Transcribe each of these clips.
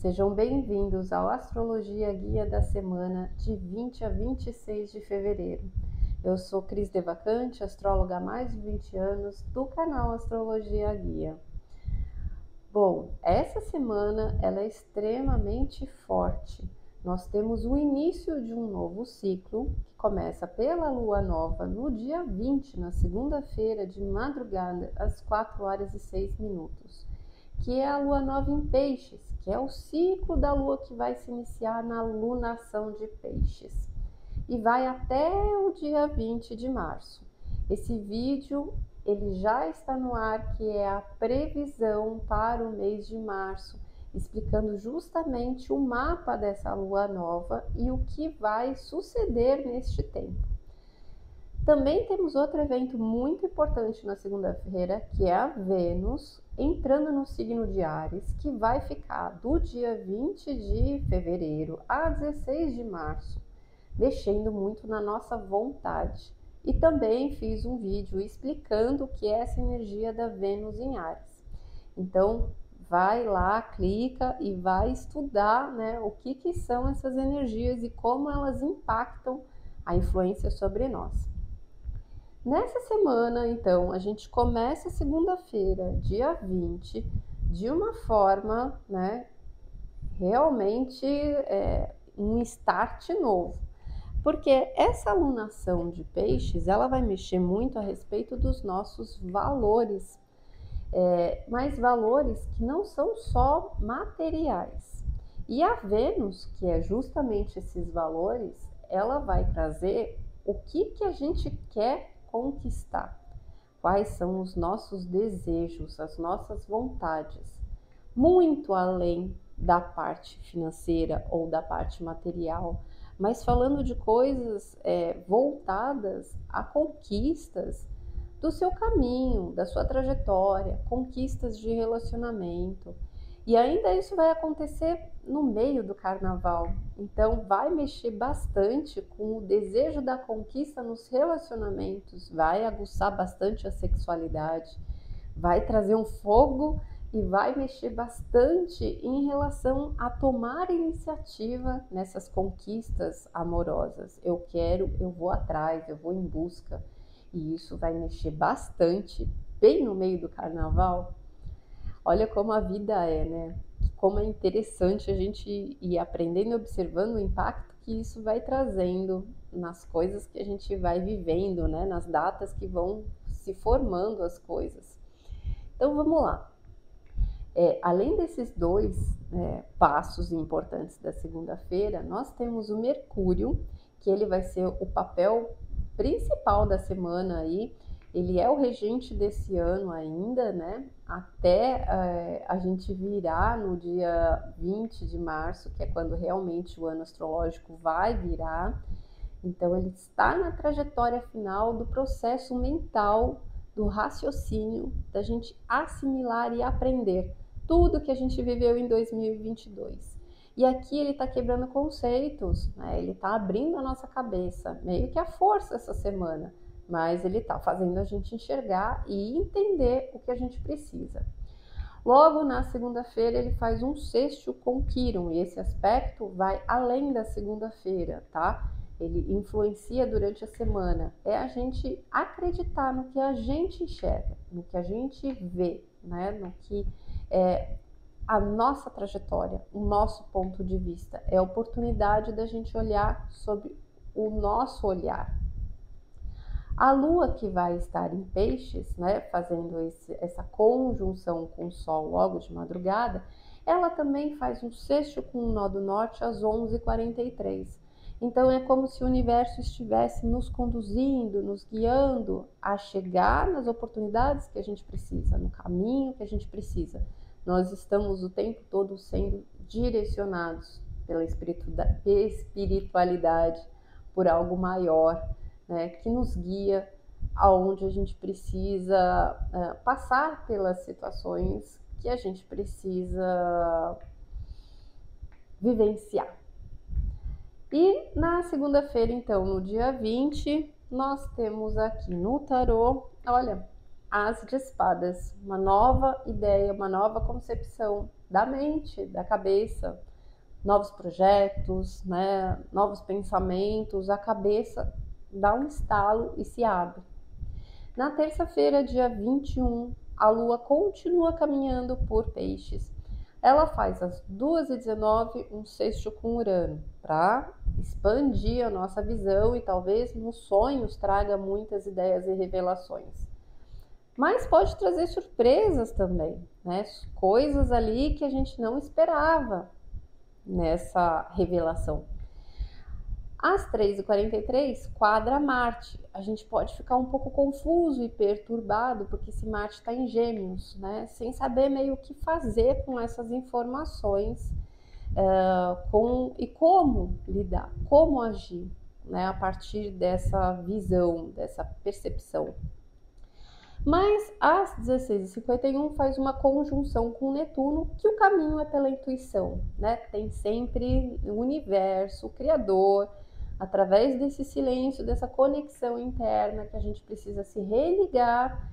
Sejam bem-vindos ao Astrologia Guia da semana de 20 a 26 de fevereiro. Eu sou Cris Devacante, astróloga há mais de 20 anos do canal Astrologia Guia. Bom, essa semana ela é extremamente forte. Nós temos o início de um novo ciclo que começa pela lua nova no dia 20, na segunda-feira de madrugada, às 4 horas e 6 minutos que é a lua nova em peixes, que é o ciclo da lua que vai se iniciar na lunação de peixes e vai até o dia 20 de março. Esse vídeo ele já está no ar, que é a previsão para o mês de março, explicando justamente o mapa dessa lua nova e o que vai suceder neste tempo. Também temos outro evento muito importante na segunda-feira, que é a Vênus entrando no signo de Ares, que vai ficar do dia 20 de fevereiro a 16 de março, mexendo muito na nossa vontade. E também fiz um vídeo explicando o que é essa energia da Vênus em Ares. Então, vai lá, clica e vai estudar né, o que, que são essas energias e como elas impactam a influência sobre nós. Nessa semana, então, a gente começa segunda-feira, dia 20, de uma forma, né, realmente é, um start novo. Porque essa alunação de peixes, ela vai mexer muito a respeito dos nossos valores, é, mas valores que não são só materiais. E a Vênus, que é justamente esses valores, ela vai trazer o que, que a gente quer conquistar? Quais são os nossos desejos, as nossas vontades? Muito além da parte financeira ou da parte material, mas falando de coisas é, voltadas a conquistas do seu caminho, da sua trajetória, conquistas de relacionamento. E ainda isso vai acontecer no meio do carnaval. Então, vai mexer bastante com o desejo da conquista nos relacionamentos, vai aguçar bastante a sexualidade, vai trazer um fogo e vai mexer bastante em relação a tomar iniciativa nessas conquistas amorosas. Eu quero, eu vou atrás, eu vou em busca. E isso vai mexer bastante, bem no meio do carnaval. Olha como a vida é, né? Como é interessante a gente ir aprendendo e observando o impacto que isso vai trazendo nas coisas que a gente vai vivendo, né? Nas datas que vão se formando as coisas. Então vamos lá. É, além desses dois é, passos importantes da segunda-feira, nós temos o Mercúrio, que ele vai ser o papel principal da semana aí ele é o regente desse ano ainda, né? Até é, a gente virar no dia 20 de março, que é quando realmente o ano astrológico vai virar. Então, ele está na trajetória final do processo mental, do raciocínio, da gente assimilar e aprender tudo que a gente viveu em 2022. E aqui ele está quebrando conceitos, né? ele está abrindo a nossa cabeça, meio que a força essa semana mas ele está fazendo a gente enxergar e entender o que a gente precisa. Logo na segunda-feira ele faz um sexto com Quiron e esse aspecto vai além da segunda-feira, tá? Ele influencia durante a semana. É a gente acreditar no que a gente enxerga, no que a gente vê, né? No que é a nossa trajetória, o nosso ponto de vista. É a oportunidade da gente olhar sobre o nosso olhar, a Lua que vai estar em Peixes, né, fazendo esse, essa conjunção com o Sol logo de madrugada, ela também faz um sexto com o nó do norte às 11h43. Então é como se o universo estivesse nos conduzindo, nos guiando a chegar nas oportunidades que a gente precisa, no caminho que a gente precisa. Nós estamos o tempo todo sendo direcionados pela espiritualidade, por algo maior né, que nos guia aonde a gente precisa uh, passar pelas situações que a gente precisa vivenciar. E na segunda-feira, então, no dia 20, nós temos aqui no tarô, olha, as de espadas, uma nova ideia, uma nova concepção da mente, da cabeça, novos projetos, né, novos pensamentos, a cabeça dá um estalo e se abre. Na terça-feira, dia 21, a lua continua caminhando por peixes. Ela faz às 2h19 um sexto com Urano para expandir a nossa visão e talvez nos sonhos traga muitas ideias e revelações. Mas pode trazer surpresas também, né? Coisas ali que a gente não esperava nessa revelação. Às 3h43, quadra Marte. A gente pode ficar um pouco confuso e perturbado, porque esse Marte está em Gêmeos, né? Sem saber meio o que fazer com essas informações uh, com, e como lidar, como agir, né? A partir dessa visão, dessa percepção. Mas às 16h51 faz uma conjunção com Netuno, que o caminho é pela intuição, né? Tem sempre o universo, o Criador, através desse silêncio, dessa conexão interna que a gente precisa se religar,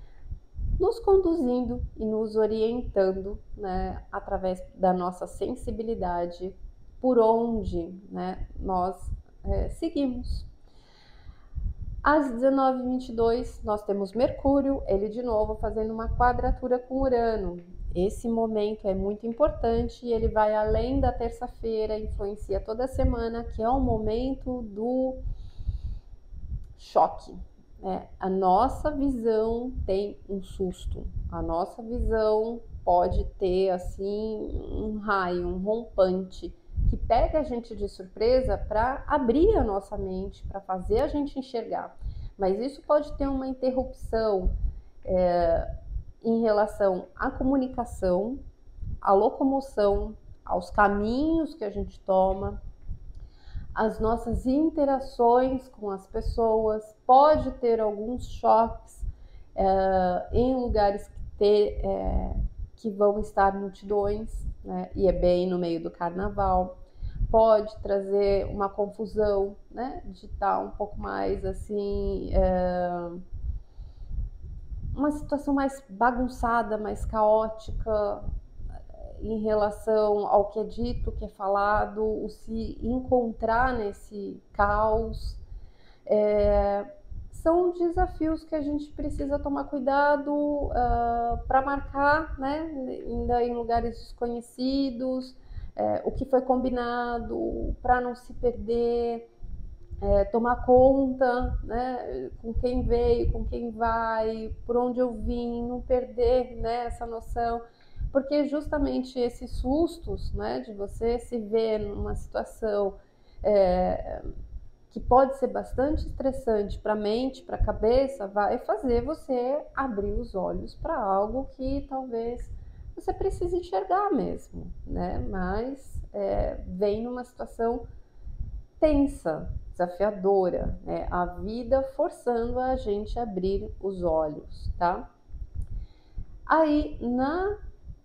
nos conduzindo e nos orientando, né, através da nossa sensibilidade, por onde né, nós é, seguimos. Às 19h22, nós temos Mercúrio, ele de novo fazendo uma quadratura com Urano. Esse momento é muito importante e ele vai além da terça-feira, influencia toda a semana, que é o momento do choque. Né? A nossa visão tem um susto, a nossa visão pode ter assim um raio, um rompante que pega a gente de surpresa para abrir a nossa mente, para fazer a gente enxergar. Mas isso pode ter uma interrupção. É, em relação à comunicação, à locomoção, aos caminhos que a gente toma, as nossas interações com as pessoas, pode ter alguns choques é, em lugares que, ter, é, que vão estar multidões, né, e é bem no meio do carnaval. Pode trazer uma confusão, né, de estar um pouco mais assim. É, uma situação mais bagunçada, mais caótica eh, em relação ao que é dito, que é falado, o se encontrar nesse caos. É, são desafios que a gente precisa tomar cuidado uh, ah, para marcar, né, ainda em lugares desconhecidos, é, o que foi combinado, para não se perder é, tomar conta, né, com quem veio, com quem vai, por onde eu vim, não perder né, essa noção, porque justamente esses sustos, né, de você se ver numa situação é, que pode ser bastante estressante para a mente, para a cabeça, vai fazer você abrir os olhos para algo que talvez você precise enxergar mesmo, né? Mas é, vem numa situação tensa, desafiadora, né? A vida forçando a gente a abrir os olhos, tá? Aí, na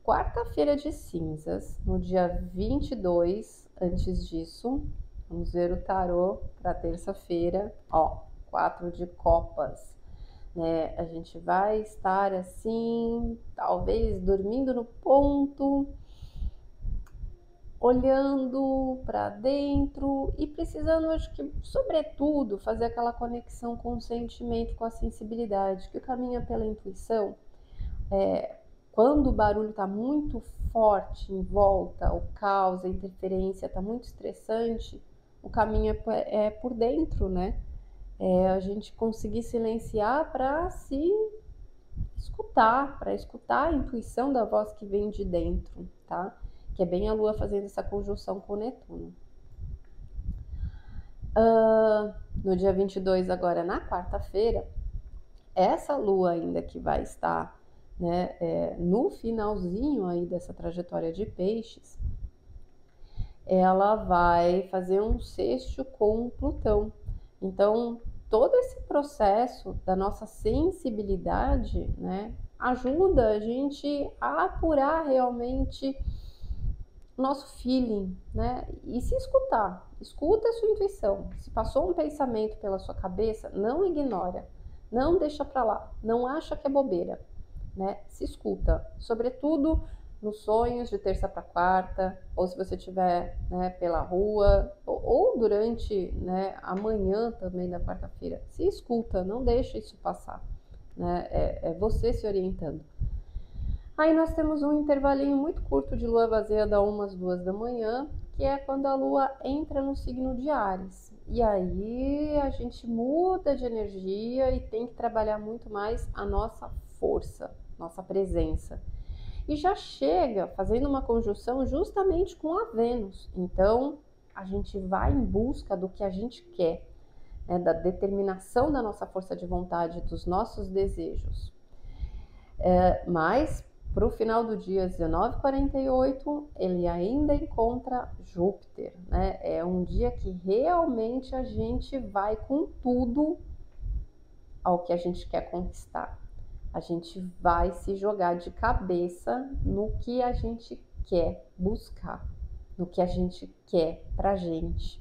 quarta-feira de cinzas, no dia 22, antes disso, vamos ver o tarô para terça-feira, ó, quatro de copas. Né? A gente vai estar assim, talvez dormindo no ponto, olhando para dentro e precisando, acho que, sobretudo, fazer aquela conexão com o sentimento, com a sensibilidade, que caminha pela intuição. É, quando o barulho está muito forte em volta, o caos, a interferência está muito estressante, o caminho é, é por dentro, né? É a gente conseguir silenciar para se escutar, para escutar a intuição da voz que vem de dentro, tá? Que é bem a Lua fazendo essa conjunção com Netuno. Uh, no dia 22, agora na quarta-feira, essa Lua ainda que vai estar né, é, no finalzinho aí dessa trajetória de peixes, ela vai fazer um sexto com Plutão. Então, todo esse processo da nossa sensibilidade, né, ajuda a gente a apurar realmente nosso feeling, né? E se escutar, escuta a sua intuição. Se passou um pensamento pela sua cabeça, não ignora, não deixa para lá, não acha que é bobeira, né? Se escuta, sobretudo nos sonhos de terça para quarta, ou se você estiver né, pela rua, ou, ou durante né, a manhã também da quarta-feira. Se escuta, não deixa isso passar. Né? É, é você se orientando. Aí nós temos um intervalinho muito curto de lua vazia da 1 às 2 da manhã, que é quando a lua entra no signo de Ares. E aí a gente muda de energia e tem que trabalhar muito mais a nossa força, nossa presença e já chega fazendo uma conjunção justamente com a Vênus. Então, a gente vai em busca do que a gente quer, né, da determinação da nossa força de vontade, dos nossos desejos. É, mas, para o final do dia 1948, ele ainda encontra Júpiter. Né? É um dia que realmente a gente vai com tudo ao que a gente quer conquistar a gente vai se jogar de cabeça no que a gente quer buscar, no que a gente quer pra gente.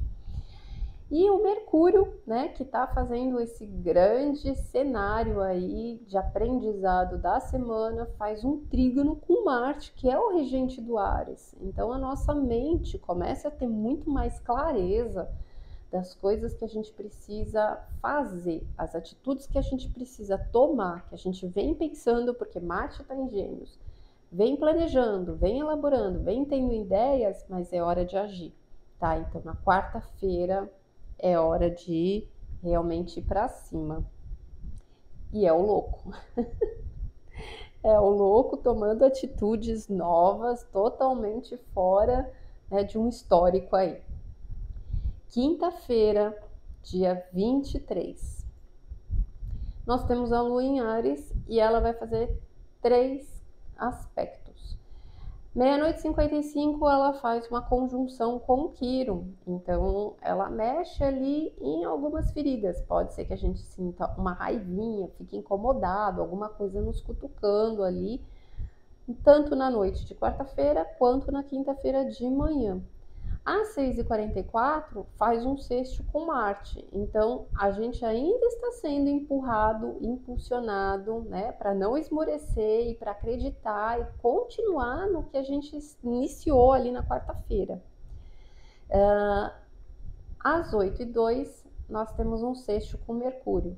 E o Mercúrio, né, que está fazendo esse grande cenário aí de aprendizado da semana, faz um trígono com Marte, que é o regente do Ares. Então a nossa mente começa a ter muito mais clareza das coisas que a gente precisa fazer, as atitudes que a gente precisa tomar, que a gente vem pensando, porque Marte está em Gêmeos, vem planejando, vem elaborando, vem tendo ideias, mas é hora de agir, tá? Então, na quarta-feira é hora de realmente ir para cima. E é o louco. é o louco tomando atitudes novas, totalmente fora né, de um histórico aí quinta-feira, dia 23. Nós temos a lua em Ares e ela vai fazer três aspectos. Meia-noite e 55 ela faz uma conjunção com o Quiro, então ela mexe ali em algumas feridas. Pode ser que a gente sinta uma raivinha, fique incomodado, alguma coisa nos cutucando ali, tanto na noite de quarta-feira quanto na quinta-feira de manhã. A 6h44 faz um sexto com Marte, então a gente ainda está sendo empurrado, impulsionado, né, para não esmorecer e para acreditar e continuar no que a gente iniciou ali na quarta-feira. Uh, às 8h02, nós temos um sexto com Mercúrio.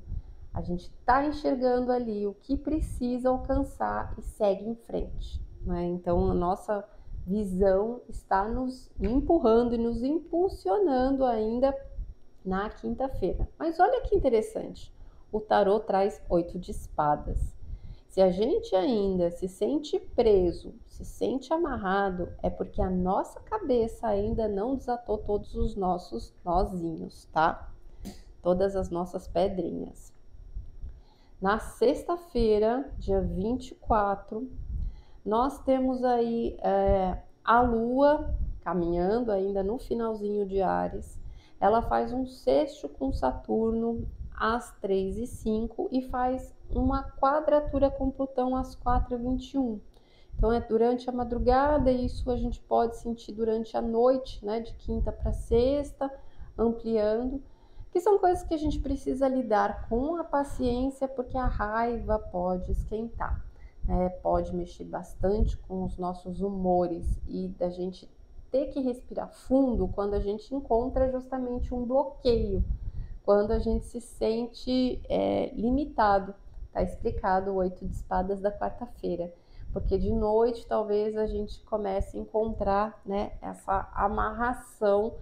A gente está enxergando ali o que precisa alcançar e segue em frente. Né? Então, a nossa visão está nos empurrando e nos impulsionando ainda na quinta-feira. Mas olha que interessante, o tarô traz oito de espadas. Se a gente ainda se sente preso, se sente amarrado, é porque a nossa cabeça ainda não desatou todos os nossos nozinhos, tá? Todas as nossas pedrinhas. Na sexta-feira, dia 24, nós temos aí é, a Lua caminhando ainda no finalzinho de Ares. Ela faz um sexto com Saturno às 3 e 5 e faz uma quadratura com Plutão às 4 e 21. Então é durante a madrugada e isso a gente pode sentir durante a noite, né, de quinta para sexta, ampliando, que são coisas que a gente precisa lidar com a paciência, porque a raiva pode esquentar né, pode mexer bastante com os nossos humores e da gente ter que respirar fundo quando a gente encontra justamente um bloqueio, quando a gente se sente é, limitado. Tá explicado o oito de espadas da quarta-feira, porque de noite talvez a gente comece a encontrar né, essa amarração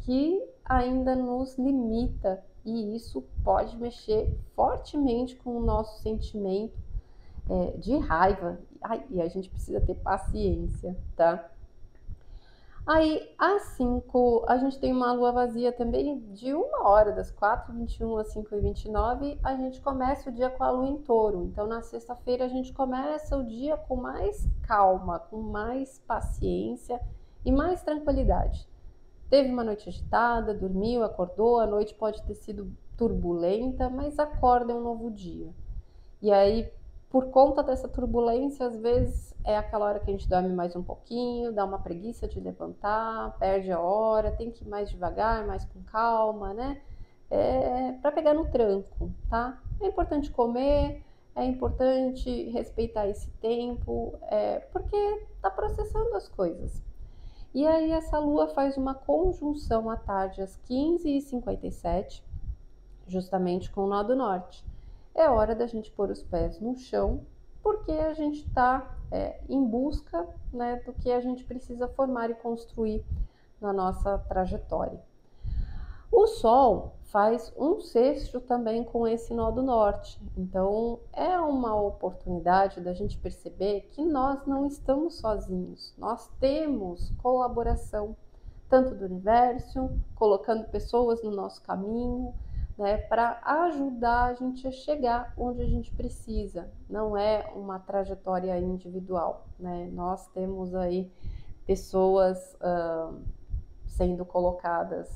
que ainda nos limita e isso pode mexer fortemente com o nosso sentimento é, de raiva. Ai, e a gente precisa ter paciência, tá? Aí, às 5, a gente tem uma lua vazia também de uma hora, das 4h21 às 5h29, a gente começa o dia com a lua em touro. Então, na sexta-feira, a gente começa o dia com mais calma, com mais paciência e mais tranquilidade. Teve uma noite agitada, dormiu, acordou, a noite pode ter sido turbulenta, mas acorda é um novo dia. E aí, por conta dessa turbulência, às vezes é aquela hora que a gente dorme mais um pouquinho, dá uma preguiça de levantar, perde a hora, tem que ir mais devagar, mais com calma, né? É, para pegar no tranco, tá? É importante comer, é importante respeitar esse tempo, é, porque está processando as coisas. E aí essa lua faz uma conjunção à tarde às 15h57, justamente com o nó do norte. É hora da gente pôr os pés no chão, porque a gente está é, em busca né, do que a gente precisa formar e construir na nossa trajetória. O Sol faz um sexto também com esse nó do norte. Então, é uma oportunidade da gente perceber que nós não estamos sozinhos. Nós temos colaboração tanto do universo, colocando pessoas no nosso caminho, né, para ajudar a gente a chegar onde a gente precisa. Não é uma trajetória individual, né? Nós temos aí pessoas uh, sendo colocadas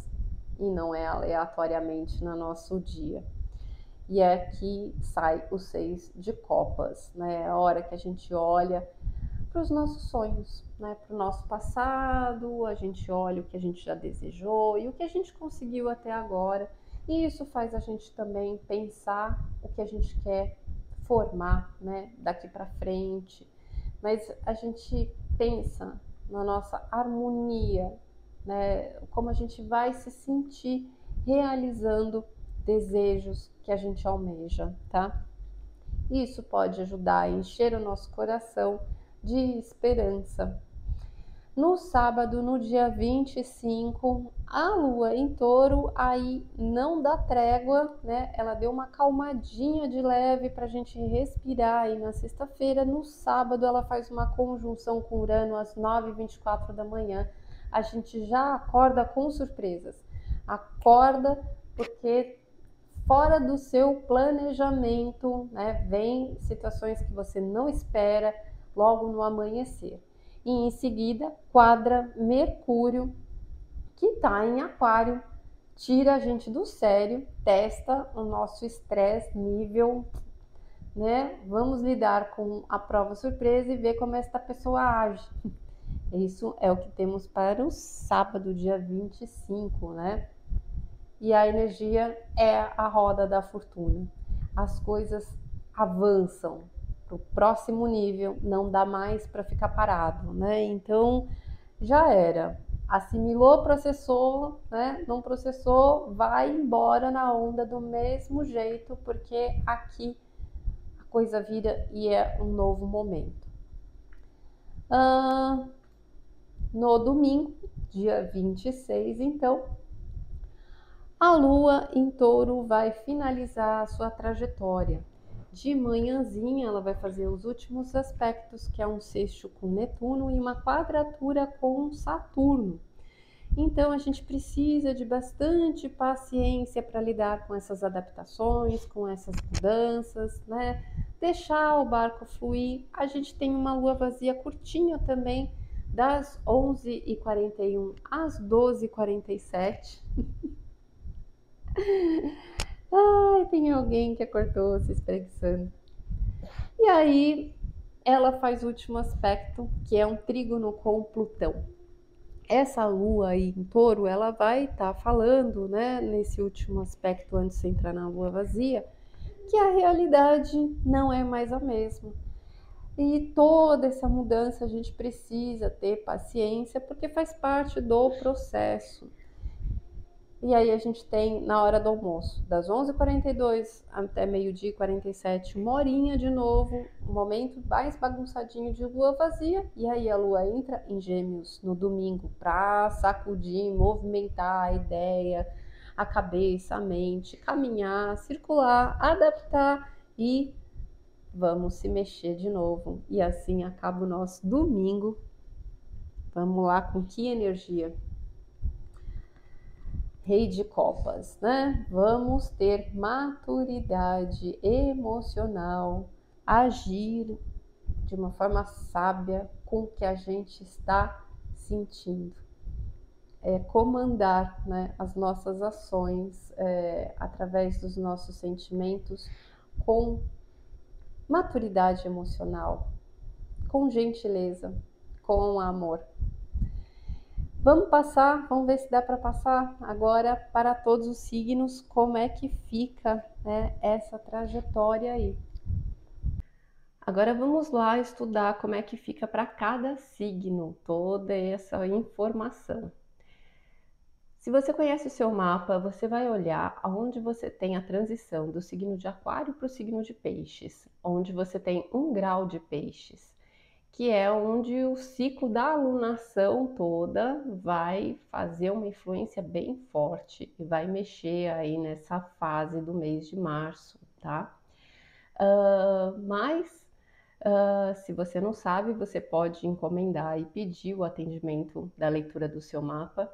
e não é aleatoriamente no nosso dia. E é que sai o seis de copas, né? É a hora que a gente olha para os nossos sonhos, né? Para o nosso passado, a gente olha o que a gente já desejou e o que a gente conseguiu até agora. E isso faz a gente também pensar o que a gente quer formar, né? Daqui para frente. Mas a gente pensa na nossa harmonia né? Como a gente vai se sentir realizando desejos que a gente almeja, tá? Isso pode ajudar a encher o nosso coração de esperança. No sábado, no dia 25, a lua em touro aí não dá trégua, né? Ela deu uma calmadinha de leve para a gente respirar. E na sexta-feira, no sábado, ela faz uma conjunção com Urano às 9h24 da manhã a gente já acorda com surpresas. Acorda porque fora do seu planejamento, né, vem situações que você não espera logo no amanhecer. E em seguida, quadra Mercúrio, que está em Aquário, tira a gente do sério, testa o nosso estresse nível, né? Vamos lidar com a prova surpresa e ver como esta pessoa age. Isso é o que temos para o sábado, dia 25, né? E a energia é a roda da fortuna. As coisas avançam para o próximo nível, não dá mais para ficar parado, né? Então já era. Assimilou, processou, né? Não processou, vai embora na onda do mesmo jeito, porque aqui a coisa vira e é um novo momento. Ah, no domingo, dia 26, então, a lua em touro vai finalizar a sua trajetória. De manhãzinha, ela vai fazer os últimos aspectos, que é um sexto com Netuno e uma quadratura com Saturno. Então, a gente precisa de bastante paciência para lidar com essas adaptações, com essas mudanças, né? Deixar o barco fluir. A gente tem uma lua vazia curtinha também, das 11h41 às 12h47. Ai, tem alguém que acordou se espreguiçando. E aí, ela faz o último aspecto, que é um trígono com Plutão. Essa lua aí em touro, ela vai estar tá falando, né, nesse último aspecto, antes de entrar na lua vazia, que a realidade não é mais a mesma e toda essa mudança a gente precisa ter paciência porque faz parte do processo. E aí a gente tem na hora do almoço, das 11h42 até meio-dia e 47, uma horinha de novo, um momento mais bagunçadinho de lua vazia. E aí a lua entra em gêmeos no domingo para sacudir, movimentar a ideia, a cabeça, a mente, caminhar, circular, adaptar e vamos se mexer de novo. E assim acaba o nosso domingo. Vamos lá, com que energia? Rei de Copas, né? Vamos ter maturidade emocional, agir de uma forma sábia com o que a gente está sentindo. É, comandar né, as nossas ações é, através dos nossos sentimentos com maturidade emocional, com gentileza, com amor. Vamos passar, vamos ver se dá para passar agora para todos os signos como é que fica né, essa trajetória aí. Agora vamos lá estudar como é que fica para cada signo toda essa informação. Se você conhece o seu mapa, você vai olhar aonde você tem a transição do signo de Aquário para o signo de Peixes, onde você tem um grau de Peixes, que é onde o ciclo da alunação toda vai fazer uma influência bem forte e vai mexer aí nessa fase do mês de março, tá? Uh, mas Uh, se você não sabe, você pode encomendar e pedir o atendimento da leitura do seu mapa,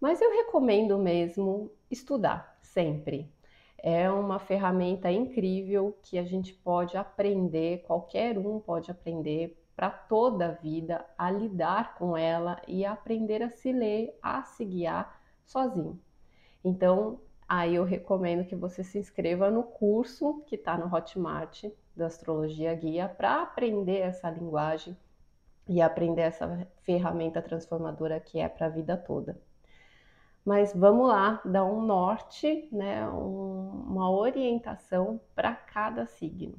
mas eu recomendo mesmo estudar sempre. É uma ferramenta incrível que a gente pode aprender, qualquer um pode aprender para toda a vida a lidar com ela e aprender a se ler, a se guiar sozinho. Então, aí eu recomendo que você se inscreva no curso que está no Hotmart da Astrologia Guia para aprender essa linguagem e aprender essa ferramenta transformadora que é para a vida toda. Mas vamos lá, dar um norte, né, um, uma orientação para cada signo.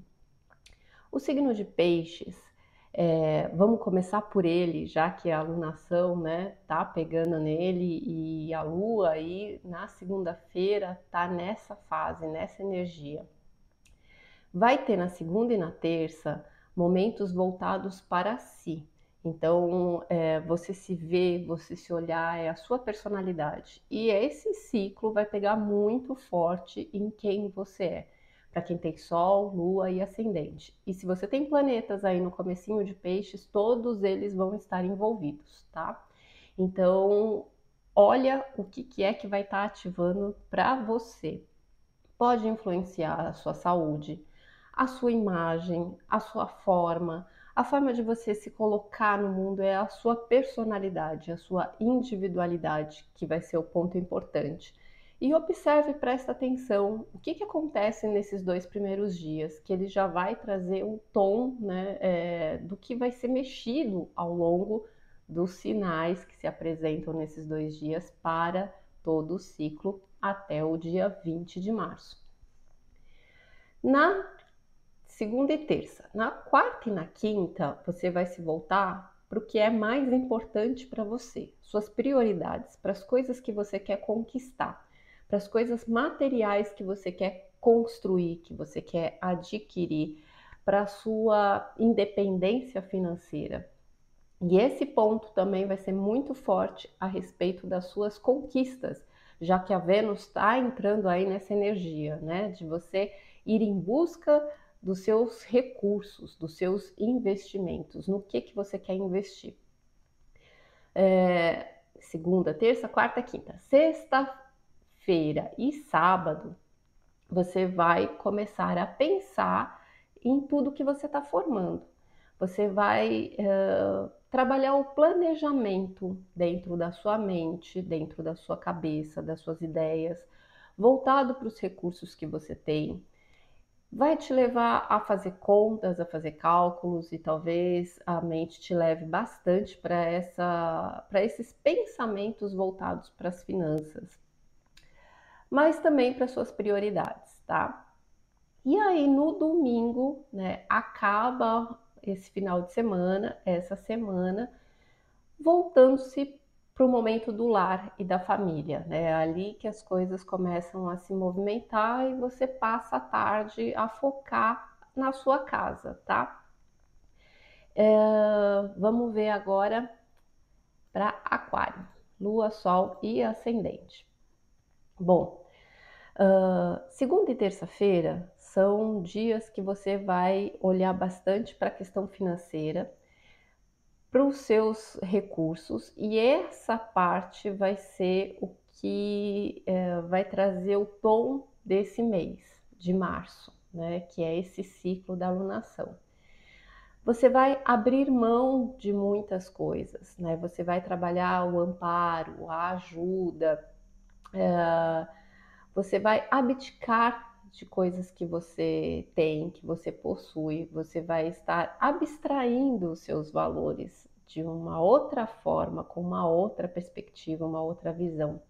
O signo de Peixes, é, vamos começar por ele, já que a alunação né, tá pegando nele e a lua aí na segunda-feira tá nessa fase, nessa energia. Vai ter na segunda e na terça momentos voltados para si. Então, é, você se vê, você se olhar, é a sua personalidade. E esse ciclo vai pegar muito forte em quem você é. Para quem tem Sol, Lua e Ascendente. E se você tem planetas aí no comecinho de peixes, todos eles vão estar envolvidos, tá? Então, olha o que, que é que vai estar tá ativando para você. Pode influenciar a sua saúde, a sua imagem, a sua forma, a forma de você se colocar no mundo é a sua personalidade, a sua individualidade, que vai ser o ponto importante. E observe, presta atenção, o que, que acontece nesses dois primeiros dias, que ele já vai trazer um tom né, é, do que vai ser mexido ao longo dos sinais que se apresentam nesses dois dias para todo o ciclo até o dia 20 de março. Na segunda e terça. Na quarta e na quinta, você vai se voltar para o que é mais importante para você, suas prioridades, para as coisas que você quer conquistar, para as coisas materiais que você quer construir, que você quer adquirir, para a sua independência financeira. E esse ponto também vai ser muito forte a respeito das suas conquistas, já que a Vênus está entrando aí nessa energia, né? De você ir em busca dos seus recursos, dos seus investimentos, no que, que você quer investir. É, segunda, terça, quarta, quinta. Sexta-feira e sábado, você vai começar a pensar em tudo que você está formando. Você vai uh, trabalhar o planejamento dentro da sua mente, dentro da sua cabeça, das suas ideias, voltado para os recursos que você tem, vai te levar a fazer contas, a fazer cálculos e talvez a mente te leve bastante para esses pensamentos voltados para as finanças. Mas também para suas prioridades, tá? E aí no domingo, né, acaba esse final de semana, essa semana, voltando-se para o momento do lar e da família. Né? É ali que as coisas começam a se movimentar e você passa a tarde a focar na sua casa, tá? É, vamos ver agora para Aquário, Lua, Sol e Ascendente. Bom, uh, segunda e terça-feira são dias que você vai olhar bastante para a questão financeira para os seus recursos e essa parte vai ser o que é, vai trazer o tom desse mês de março, né? Que é esse ciclo da alunação. Você vai abrir mão de muitas coisas, né? Você vai trabalhar o amparo, a ajuda, é, você vai abdicar de coisas que você tem, que você possui, você vai estar abstraindo os seus valores de uma outra forma, com uma outra perspectiva, uma outra visão.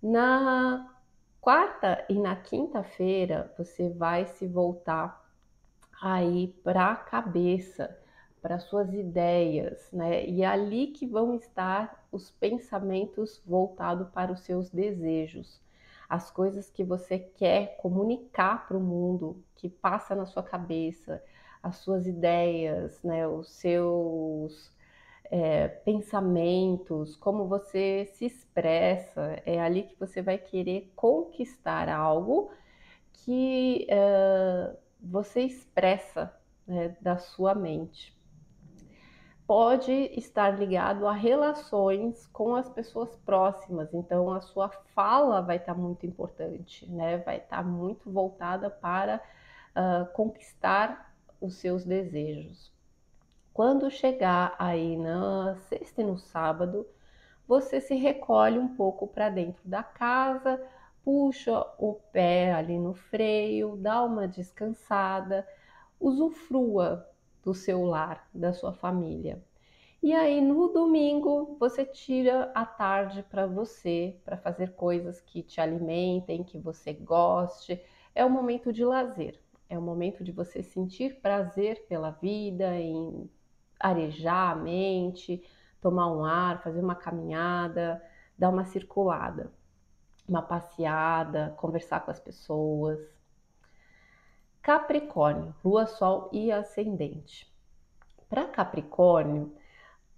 Na quarta e na quinta-feira, você vai se voltar aí para a cabeça, para suas ideias, né? E é ali que vão estar os pensamentos voltados para os seus desejos, as coisas que você quer comunicar para o mundo, que passa na sua cabeça, as suas ideias, né? Os seus é, pensamentos, como você se expressa, é ali que você vai querer conquistar algo que uh, você expressa né, da sua mente. Pode estar ligado a relações com as pessoas próximas, então a sua fala vai estar muito importante, né? Vai estar muito voltada para uh, conquistar os seus desejos. Quando chegar aí na sexta e no sábado, você se recolhe um pouco para dentro da casa, puxa o pé ali no freio, dá uma descansada, usufrua do seu lar, da sua família. E aí no domingo você tira a tarde para você, para fazer coisas que te alimentem, que você goste. É um momento de lazer, é um momento de você sentir prazer pela vida, em arejar a mente, tomar um ar, fazer uma caminhada, dar uma circulada, uma passeada, conversar com as pessoas. Capricórnio, Lua, Sol e Ascendente. Para Capricórnio,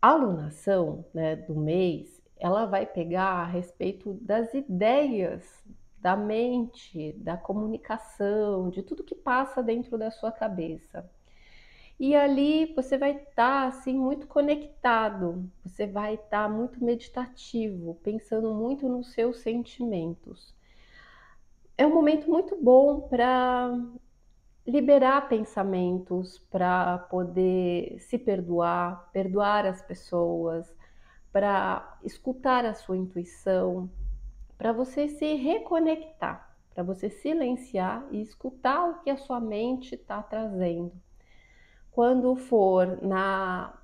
a alunação né, do mês ela vai pegar a respeito das ideias da mente, da comunicação, de tudo que passa dentro da sua cabeça. E ali você vai estar tá, assim muito conectado, você vai estar tá muito meditativo, pensando muito nos seus sentimentos. É um momento muito bom para liberar pensamentos, para poder se perdoar, perdoar as pessoas, para escutar a sua intuição, para você se reconectar, para você silenciar e escutar o que a sua mente está trazendo. Quando for na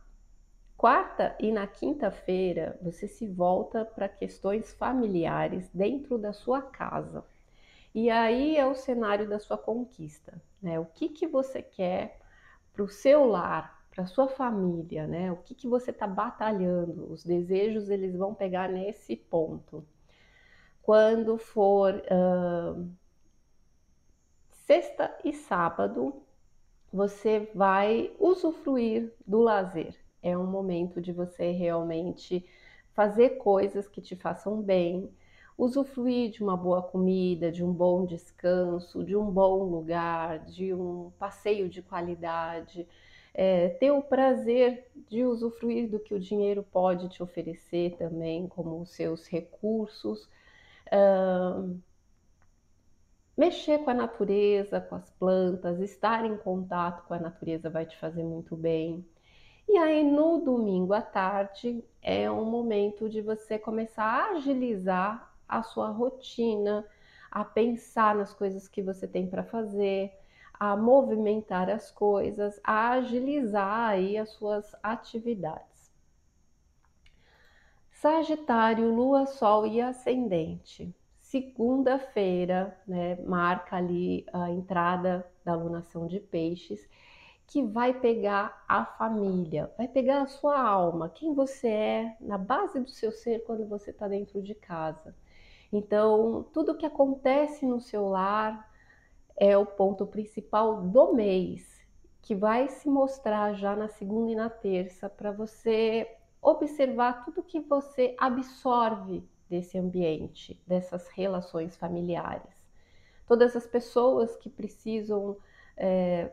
quarta e na quinta-feira, você se volta para questões familiares dentro da sua casa. E aí é o cenário da sua conquista, né? O que, que você quer para o seu lar, para sua família, né? O que, que você está batalhando? Os desejos eles vão pegar nesse ponto. Quando for uh, sexta e sábado, você vai usufruir do lazer. É um momento de você realmente fazer coisas que te façam bem, usufruir de uma boa comida, de um bom descanso, de um bom lugar, de um passeio de qualidade, é, ter o prazer de usufruir do que o dinheiro pode te oferecer também, como os seus recursos. Uh, mexer com a natureza, com as plantas, estar em contato com a natureza vai te fazer muito bem. E aí no domingo à tarde é um momento de você começar a agilizar a sua rotina, a pensar nas coisas que você tem para fazer, a movimentar as coisas, a agilizar aí as suas atividades. Sagitário, Lua, Sol e Ascendente segunda-feira, né, marca ali a entrada da alunação de peixes, que vai pegar a família, vai pegar a sua alma, quem você é, na base do seu ser quando você está dentro de casa. Então, tudo que acontece no seu lar é o ponto principal do mês, que vai se mostrar já na segunda e na terça, para você observar tudo que você absorve desse ambiente, dessas relações familiares. Todas as pessoas que precisam é,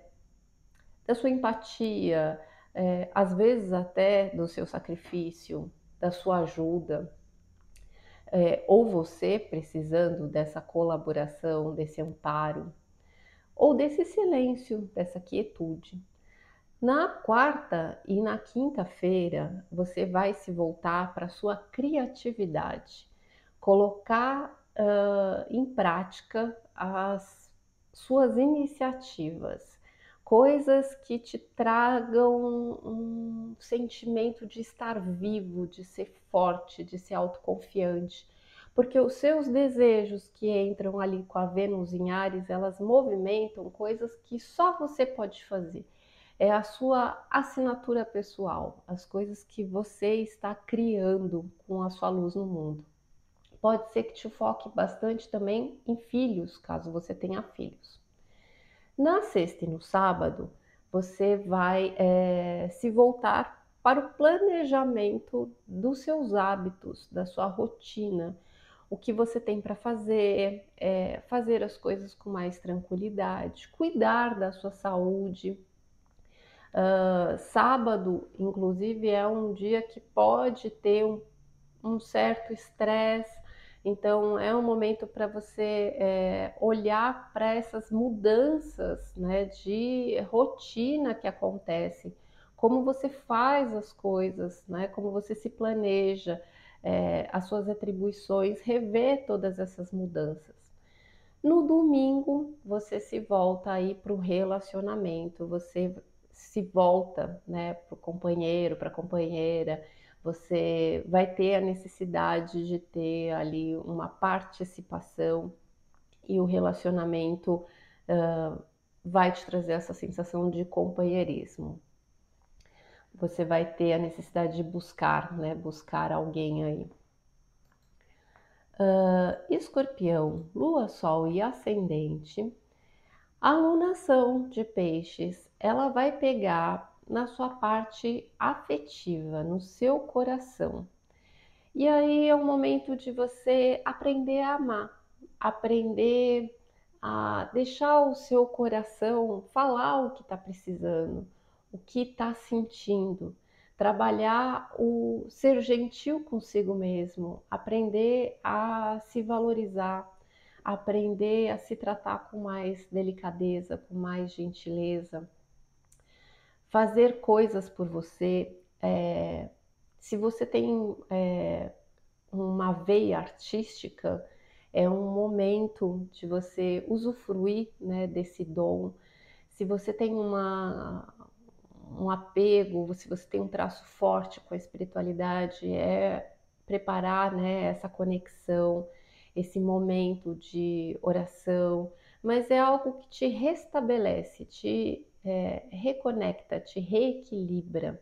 da sua empatia, é, às vezes até do seu sacrifício, da sua ajuda, é, ou você precisando dessa colaboração, desse amparo, ou desse silêncio, dessa quietude. Na quarta e na quinta-feira, você vai se voltar para a sua criatividade, colocar uh, em prática as suas iniciativas, coisas que te tragam um sentimento de estar vivo, de ser forte, de ser autoconfiante. porque os seus desejos que entram ali com a Vênus em Ares, elas movimentam coisas que só você pode fazer. É a sua assinatura pessoal, as coisas que você está criando com a sua luz no mundo. Pode ser que te foque bastante também em filhos, caso você tenha filhos. Na sexta e no sábado, você vai é, se voltar para o planejamento dos seus hábitos, da sua rotina, o que você tem para fazer, é, fazer as coisas com mais tranquilidade, cuidar da sua saúde. Uh, sábado, inclusive, é um dia que pode ter um, um certo estresse, então é um momento para você é, olhar para essas mudanças né, de rotina que acontecem, como você faz as coisas, né, como você se planeja é, as suas atribuições, rever todas essas mudanças. No domingo, você se volta aí para o relacionamento, você se volta né, para o companheiro, para a companheira, você vai ter a necessidade de ter ali uma participação e o relacionamento uh, vai te trazer essa sensação de companheirismo você vai ter a necessidade de buscar, né? Buscar alguém aí. Uh, escorpião, lua, sol e ascendente. A alunação de peixes, ela vai pegar na sua parte afetiva, no seu coração. E aí é o momento de você aprender a amar, aprender a deixar o seu coração falar o que está precisando, o que está sentindo, trabalhar o ser gentil consigo mesmo, aprender a se valorizar, aprender a se tratar com mais delicadeza, com mais gentileza, fazer coisas por você. É, se você tem é, uma veia artística, é um momento de você usufruir né, desse dom. Se você tem uma, um apego, se você tem um traço forte com a espiritualidade, é preparar né, essa conexão, esse momento de oração, mas é algo que te restabelece, te é, reconecta, te reequilibra.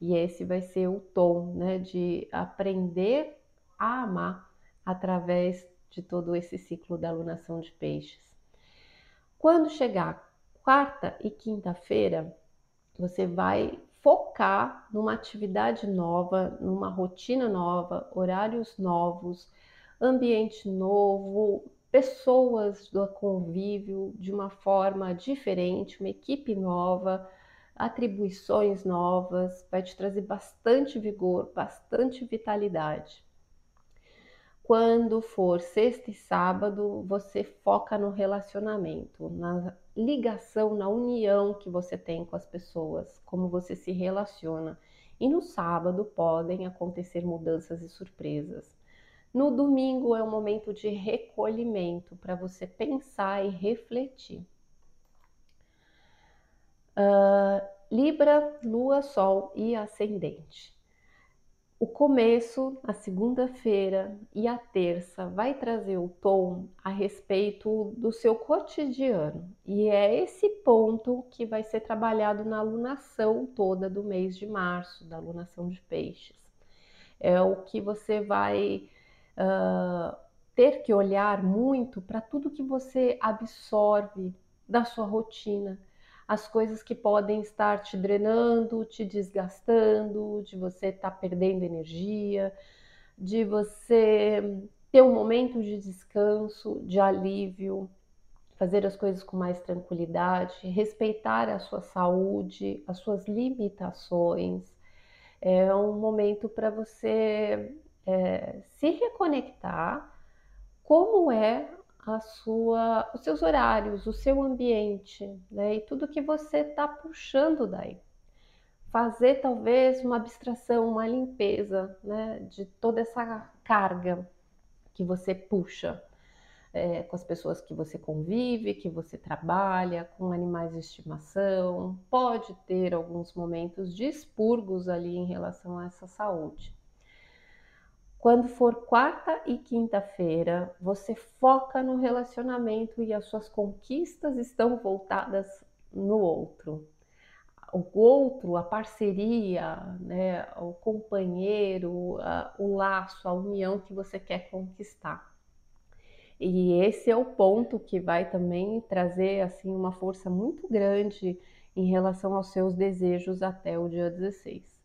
E esse vai ser o tom né, de aprender a amar através de todo esse ciclo da alunação de peixes. Quando chegar quarta e quinta-feira, você vai focar numa atividade nova, numa rotina nova, horários novos, ambiente novo, pessoas do convívio de uma forma diferente, uma equipe nova, atribuições novas, vai te trazer bastante vigor, bastante vitalidade. Quando for sexta e sábado, você foca no relacionamento, na ligação, na união que você tem com as pessoas, como você se relaciona. E no sábado podem acontecer mudanças e surpresas. No domingo é um momento de recolhimento para você pensar e refletir. Uh, Libra, Lua, Sol e Ascendente o começo, a segunda-feira e a terça vai trazer o tom a respeito do seu cotidiano. E é esse ponto que vai ser trabalhado na alunação toda do mês de março, da alunação de peixes. É o que você vai ter que olhar muito para tudo que você absorve da sua rotina as coisas que podem estar te drenando, te desgastando, de você estar tá perdendo energia, de você ter um momento de descanso, de alívio, fazer as coisas com mais tranquilidade, respeitar a sua saúde, as suas limitações. É um momento para você é, se reconectar como é a sua, os seus horários, o seu ambiente, né? E tudo que você está puxando daí. Fazer talvez uma abstração, uma limpeza, né? De toda essa carga que você puxa é, com as pessoas que você convive, que você trabalha, com animais de estimação. Pode ter alguns momentos de expurgos ali em relação a essa saúde. Quando for quarta e quinta-feira, você foca no relacionamento e as suas conquistas estão voltadas no outro. O outro, a parceria, né, o companheiro, a, o laço, a união que você quer conquistar. E esse é o ponto que vai também trazer assim uma força muito grande em relação aos seus desejos até o dia 16.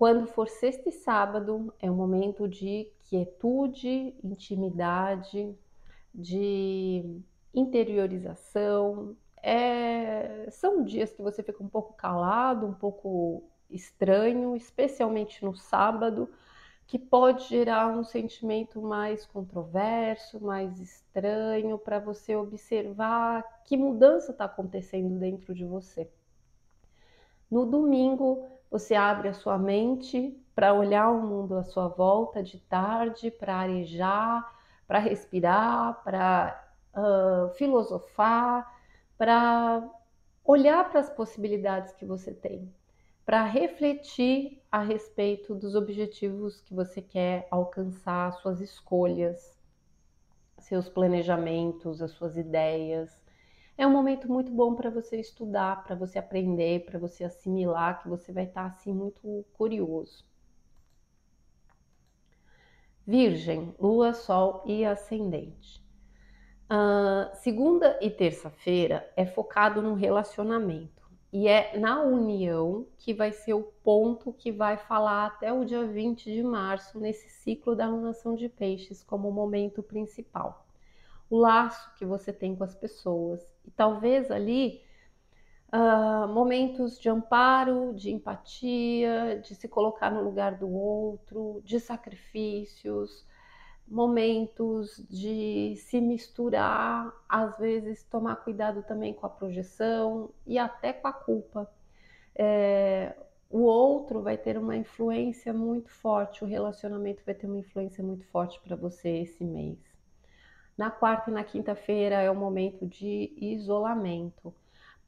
Quando for sexta e sábado, é um momento de quietude, intimidade, de interiorização. É... São dias que você fica um pouco calado, um pouco estranho, especialmente no sábado, que pode gerar um sentimento mais controverso, mais estranho, para você observar que mudança está acontecendo dentro de você. No domingo, você abre a sua mente para olhar o mundo à sua volta de tarde, para arejar, para respirar, para uh, filosofar, para olhar para as possibilidades que você tem, para refletir a respeito dos objetivos que você quer alcançar, suas escolhas, seus planejamentos, as suas ideias é um momento muito bom para você estudar, para você aprender, para você assimilar, que você vai estar tá, assim muito curioso. Virgem, Lua, Sol e Ascendente. Uh, segunda e terça-feira é focado no relacionamento e é na união que vai ser o ponto que vai falar até o dia 20 de março nesse ciclo da lunação de peixes como momento principal o laço que você tem com as pessoas. E talvez ali uh, momentos de amparo, de empatia, de se colocar no lugar do outro, de sacrifícios, momentos de se misturar, às vezes tomar cuidado também com a projeção e até com a culpa. É, o outro vai ter uma influência muito forte, o relacionamento vai ter uma influência muito forte para você esse mês. Na quarta e na quinta-feira é o momento de isolamento,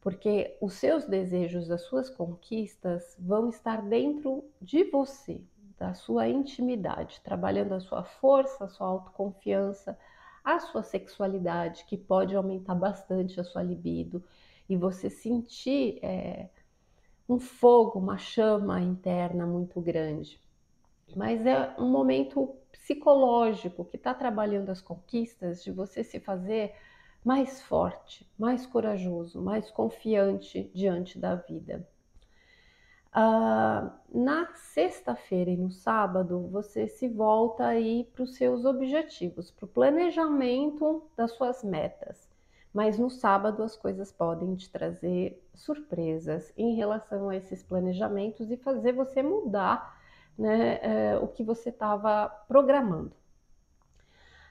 porque os seus desejos, as suas conquistas vão estar dentro de você, da sua intimidade, trabalhando a sua força, a sua autoconfiança, a sua sexualidade, que pode aumentar bastante a sua libido e você sentir é, um fogo, uma chama interna muito grande. Mas é um momento psicológico que está trabalhando as conquistas de você se fazer mais forte, mais corajoso, mais confiante diante da vida. Uh, na sexta-feira e no sábado, você se volta aí para os seus objetivos, para o planejamento das suas metas. Mas no sábado as coisas podem te trazer surpresas em relação a esses planejamentos e fazer você mudar né, é, o que você estava programando.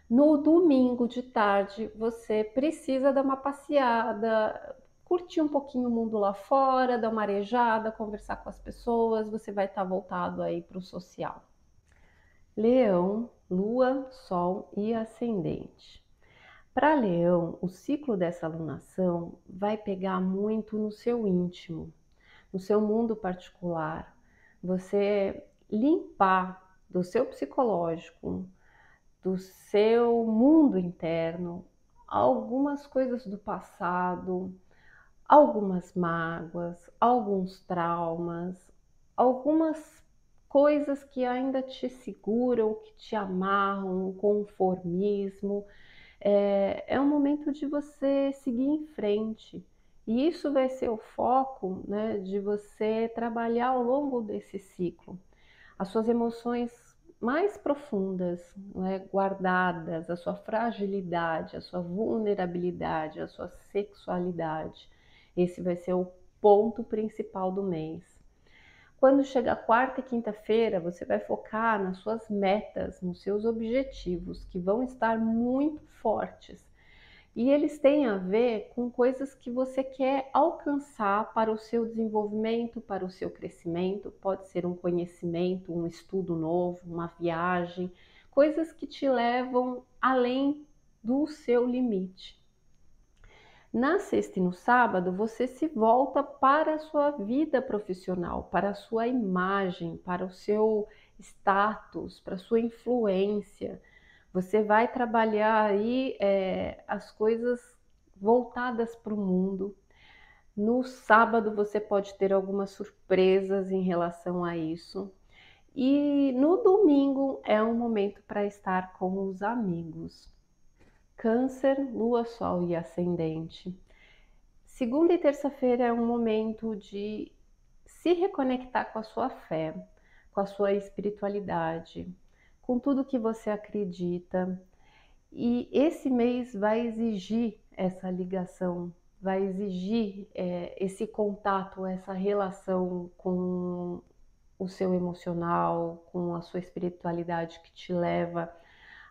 No domingo de tarde, você precisa dar uma passeada, curtir um pouquinho o mundo lá fora, dar uma arejada, conversar com as pessoas, você vai estar tá voltado aí para o social. Leão, Lua, Sol e Ascendente. Para Leão, o ciclo dessa alunação vai pegar muito no seu íntimo, no seu mundo particular. Você limpar do seu psicológico, do seu mundo interno, algumas coisas do passado, algumas mágoas, alguns traumas, algumas coisas que ainda te seguram, que te amarram, conformismo. É, é um momento de você seguir em frente. E isso vai ser o foco né, de você trabalhar ao longo desse ciclo as suas emoções mais profundas, né, guardadas, a sua fragilidade, a sua vulnerabilidade, a sua sexualidade. Esse vai ser o ponto principal do mês. Quando chega quarta e quinta-feira, você vai focar nas suas metas, nos seus objetivos, que vão estar muito fortes e eles têm a ver com coisas que você quer alcançar para o seu desenvolvimento, para o seu crescimento. Pode ser um conhecimento, um estudo novo, uma viagem, coisas que te levam além do seu limite. Na sexta e no sábado, você se volta para a sua vida profissional, para a sua imagem, para o seu status, para sua influência. Você vai trabalhar aí é, as coisas voltadas para o mundo. No sábado você pode ter algumas surpresas em relação a isso. E no domingo é um momento para estar com os amigos. Câncer, Lua, Sol e Ascendente. Segunda e terça-feira é um momento de se reconectar com a sua fé, com a sua espiritualidade, com tudo que você acredita. E esse mês vai exigir essa ligação, vai exigir é, esse contato, essa relação com o seu emocional, com a sua espiritualidade que te leva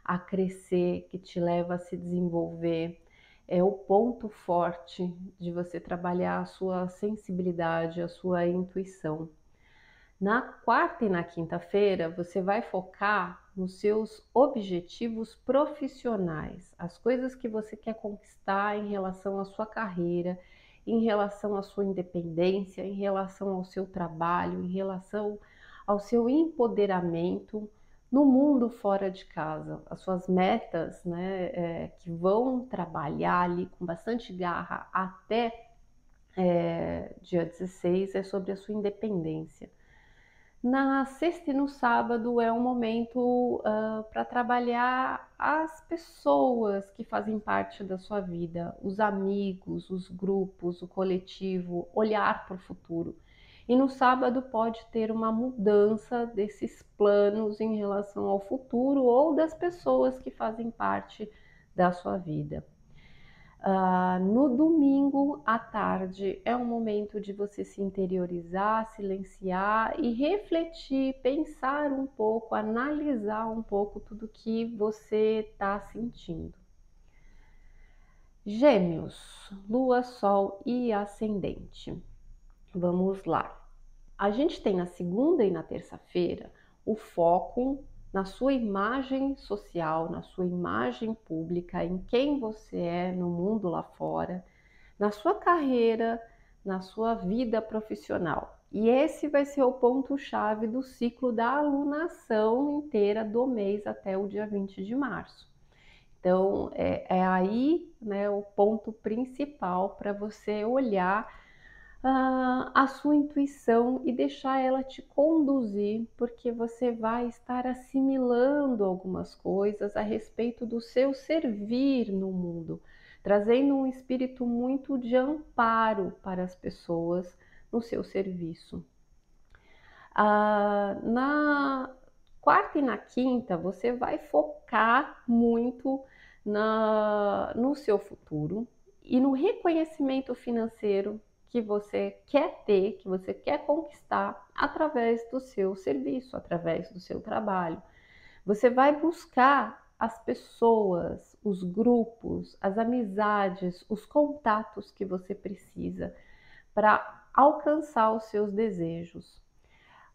a crescer, que te leva a se desenvolver. É o ponto forte de você trabalhar a sua sensibilidade, a sua intuição. Na quarta e na quinta-feira, você vai focar nos seus objetivos profissionais, as coisas que você quer conquistar em relação à sua carreira, em relação à sua independência, em relação ao seu trabalho, em relação ao seu empoderamento no mundo fora de casa, as suas metas, né, é, que vão trabalhar ali com bastante garra até é, dia 16 é sobre a sua independência. Na sexta e no sábado é um momento uh, para trabalhar as pessoas que fazem parte da sua vida, os amigos, os grupos, o coletivo, olhar para o futuro. E no sábado pode ter uma mudança desses planos em relação ao futuro ou das pessoas que fazem parte da sua vida. Uh, no domingo à tarde é um momento de você se interiorizar, silenciar e refletir, pensar um pouco, analisar um pouco tudo que você está sentindo. Gêmeos, Lua, Sol e Ascendente. Vamos lá. A gente tem na segunda e na terça-feira o foco na sua imagem social, na sua imagem pública, em quem você é no mundo lá fora, na sua carreira, na sua vida profissional. E esse vai ser o ponto-chave do ciclo da alunação inteira do mês até o dia 20 de março. Então, é, é aí né, o ponto principal para você olhar uh, a sua intuição e deixar ela te conduzir, porque você vai estar assimilando algumas coisas a respeito do seu servir no mundo, trazendo um espírito muito de amparo para as pessoas no seu serviço. Uh, na quarta e na quinta, você vai focar muito na, no seu futuro e no reconhecimento financeiro que você quer ter, que você quer conquistar através do seu serviço, através do seu trabalho. Você vai buscar as pessoas, os grupos, as amizades, os contatos que você precisa para alcançar os seus desejos.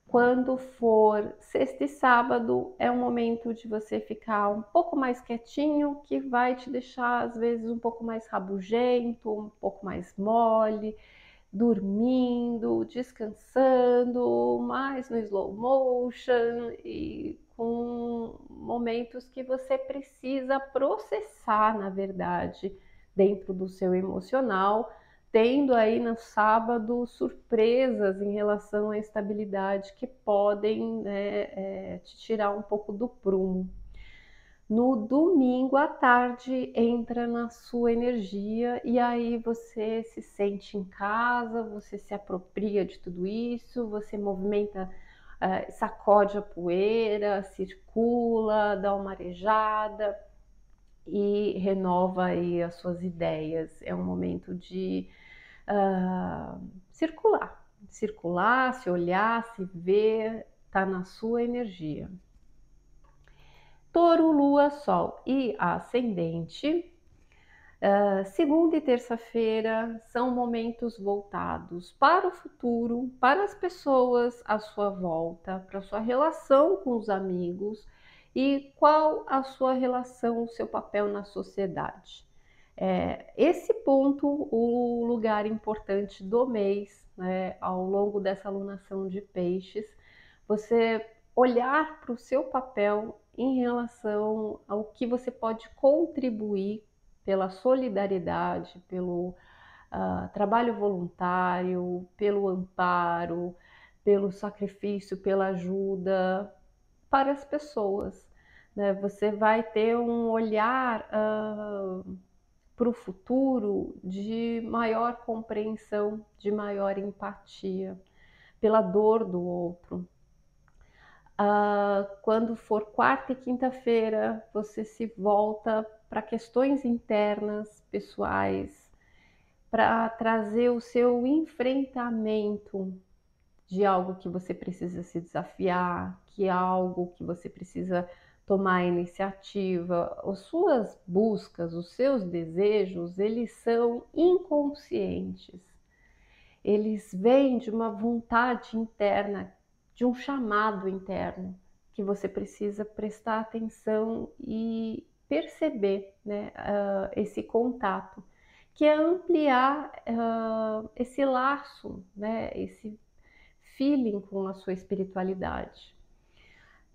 Quando for sexta e sábado, é um momento de você ficar um pouco mais quietinho, que vai te deixar às vezes um pouco mais rabugento, um pouco mais mole, dormindo, descansando, mais no slow motion e com momentos que você precisa processar, na verdade, dentro do seu emocional, tendo aí no sábado surpresas em relação à estabilidade que podem né, é, te tirar um pouco do prumo no domingo à tarde entra na sua energia e aí você se sente em casa, você se apropria de tudo isso, você movimenta, uh, sacode a poeira, circula, dá uma arejada e renova aí as suas ideias. É um momento de uh, circular, circular, se olhar, se ver, tá na sua energia. Touro, Lua, Sol e Ascendente. Uh, segunda e terça-feira são momentos voltados para o futuro, para as pessoas à sua volta, para a sua relação com os amigos e qual a sua relação, o seu papel na sociedade. É, esse ponto, o lugar importante do mês, né, ao longo dessa alunação de peixes, você olhar para o seu papel em relação ao que você pode contribuir pela solidariedade, pelo uh, trabalho voluntário, pelo amparo, pelo sacrifício, pela ajuda para as pessoas. Né? Você vai ter um olhar uh, para o futuro de maior compreensão, de maior empatia pela dor do outro. Uh, quando for quarta e quinta-feira, você se volta para questões internas, pessoais, para trazer o seu enfrentamento de algo que você precisa se desafiar, que é algo que você precisa tomar iniciativa. As suas buscas, os seus desejos, eles são inconscientes. Eles vêm de uma vontade interna, de um chamado interno que você precisa prestar atenção e perceber né, uh, esse contato, que é ampliar uh, esse laço, né, esse feeling com a sua espiritualidade.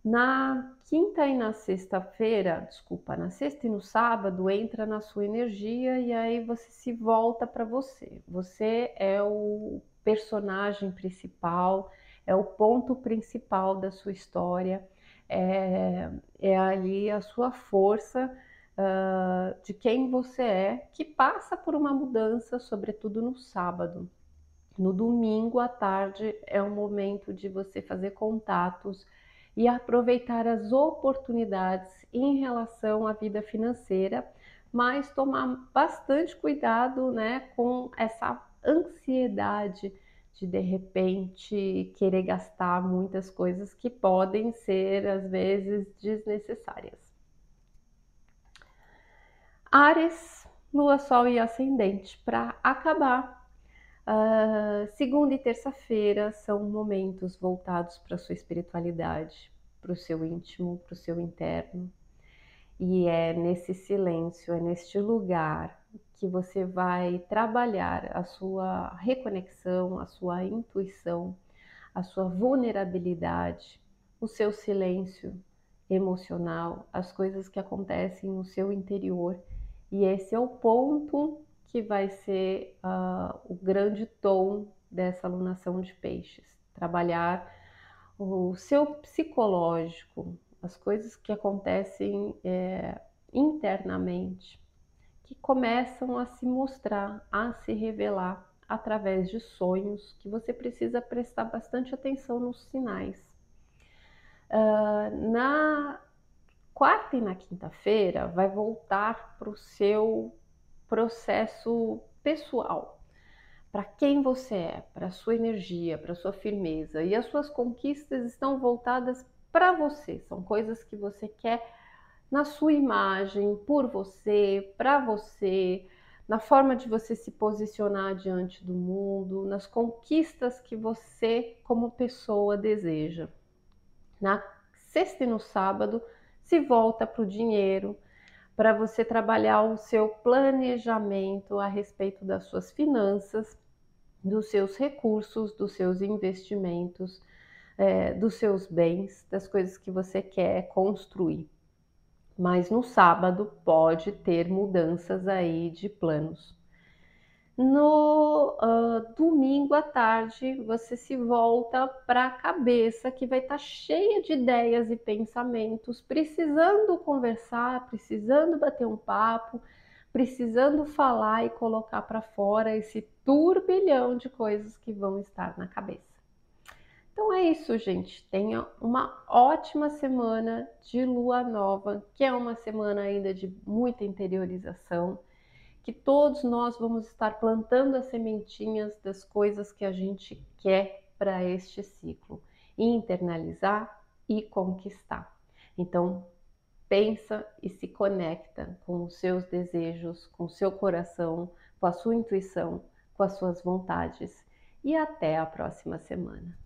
Na quinta e na sexta-feira, desculpa, na sexta e no sábado, entra na sua energia e aí você se volta para você. Você é o personagem principal, é o ponto principal da sua história, é, é ali a sua força uh, de quem você é, que passa por uma mudança, sobretudo no sábado. No domingo à tarde é um momento de você fazer contatos e aproveitar as oportunidades em relação à vida financeira, mas tomar bastante cuidado né, com essa ansiedade de de repente querer gastar muitas coisas que podem ser às vezes desnecessárias. Ares, Lua, Sol e Ascendente para acabar Uh, segunda e terça-feira são momentos voltados para a sua espiritualidade, para o seu íntimo, para o seu interno. E é nesse silêncio, é neste lugar que você vai trabalhar a sua reconexão, a sua intuição, a sua vulnerabilidade, o seu silêncio emocional, as coisas que acontecem no seu interior. E esse é o ponto que vai ser uh, o grande tom dessa alunação de peixes. Trabalhar o seu psicológico, as coisas que acontecem é, internamente, que começam a se mostrar, a se revelar através de sonhos, que você precisa prestar bastante atenção nos sinais. Uh, na quarta e na quinta-feira, vai voltar para o seu processo pessoal. Para quem você é, para sua energia, para sua firmeza. E as suas conquistas estão voltadas para você. São coisas que você quer na sua imagem, por você, para você, na forma de você se posicionar diante do mundo, nas conquistas que você, como pessoa, deseja. Na sexta e no sábado, se volta para o dinheiro, para você trabalhar o seu planejamento a respeito das suas finanças, dos seus recursos, dos seus investimentos, é, dos seus bens, das coisas que você quer construir. Mas no sábado pode ter mudanças aí de planos. No uh, domingo à tarde, você se volta para a cabeça que vai estar tá cheia de ideias e pensamentos, precisando conversar, precisando bater um papo, precisando falar e colocar para fora esse turbilhão de coisas que vão estar na cabeça. Então é isso, gente. Tenha uma ótima semana de lua nova, que é uma semana ainda de muita interiorização que todos nós vamos estar plantando as sementinhas das coisas que a gente quer para este ciclo, internalizar e conquistar. Então, pensa e se conecta com os seus desejos, com o seu coração, com a sua intuição, com as suas vontades. E até a próxima semana.